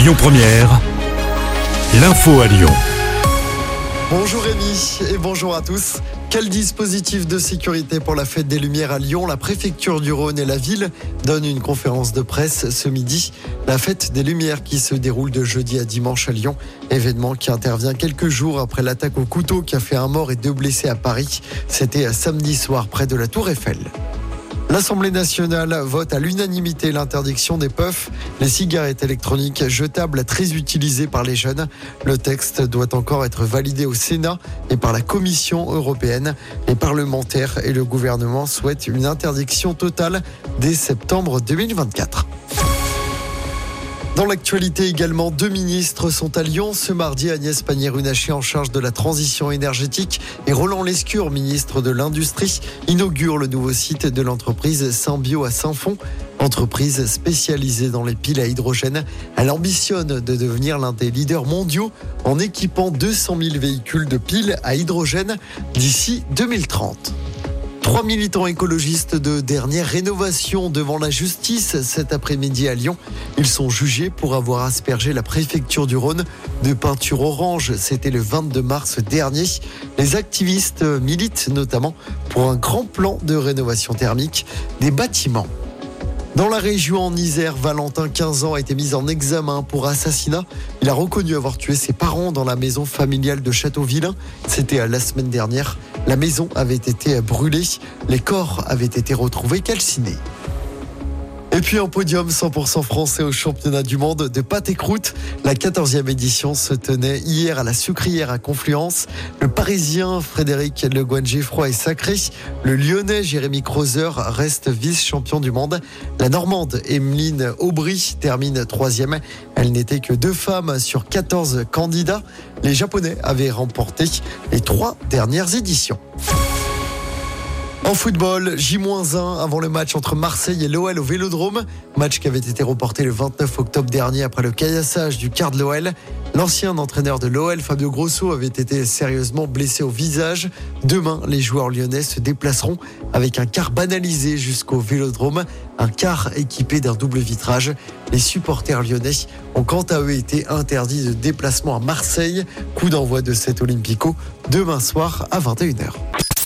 Lyon Première, l'info à Lyon. Bonjour Rémi et bonjour à tous. Quel dispositif de sécurité pour la fête des Lumières à Lyon La préfecture du Rhône et la ville donnent une conférence de presse ce midi. La fête des Lumières qui se déroule de jeudi à dimanche à Lyon. Événement qui intervient quelques jours après l'attaque au couteau qui a fait un mort et deux blessés à Paris. C'était samedi soir près de la Tour Eiffel. L'Assemblée nationale vote à l'unanimité l'interdiction des puffs, les cigarettes électroniques jetables très utilisées par les jeunes. Le texte doit encore être validé au Sénat et par la Commission européenne. Les parlementaires et le gouvernement souhaitent une interdiction totale dès septembre 2024. Dans l'actualité également, deux ministres sont à Lyon. Ce mardi, Agnès Pannier-Runacher en charge de la transition énergétique et Roland Lescure, ministre de l'Industrie, inaugurent le nouveau site de l'entreprise Symbio à Saint-Fond. Entreprise spécialisée dans les piles à hydrogène, elle ambitionne de devenir l'un des leaders mondiaux en équipant 200 000 véhicules de piles à hydrogène d'ici 2030. Trois militants écologistes de dernière rénovation devant la justice cet après-midi à Lyon. Ils sont jugés pour avoir aspergé la préfecture du Rhône de peinture orange. C'était le 22 mars dernier. Les activistes militent notamment pour un grand plan de rénovation thermique des bâtiments. Dans la région en Isère, Valentin, 15 ans, a été mis en examen pour assassinat. Il a reconnu avoir tué ses parents dans la maison familiale de Châteauvillain. C'était la semaine dernière. La maison avait été brûlée. Les corps avaient été retrouvés calcinés. Et puis en podium 100% français au championnat du monde de pâte et croûte. La 14e édition se tenait hier à la sucrière à Confluence. Le parisien Frédéric Le Guangé-Froid est sacré. Le lyonnais Jérémy Crozer reste vice-champion du monde. La normande Emeline Aubry termine troisième. Elle n'était que deux femmes sur 14 candidats. Les japonais avaient remporté les trois dernières éditions. En football, J-1 avant le match entre Marseille et l'OL au Vélodrome. Match qui avait été reporté le 29 octobre dernier après le caillassage du quart de l'OL. L'ancien entraîneur de l'OL, Fabio Grosso, avait été sérieusement blessé au visage. Demain, les joueurs lyonnais se déplaceront avec un quart banalisé jusqu'au Vélodrome, un quart équipé d'un double vitrage. Les supporters lyonnais ont quant à eux été interdits de déplacement à Marseille. Coup d'envoi de cet Olympico demain soir à 21h.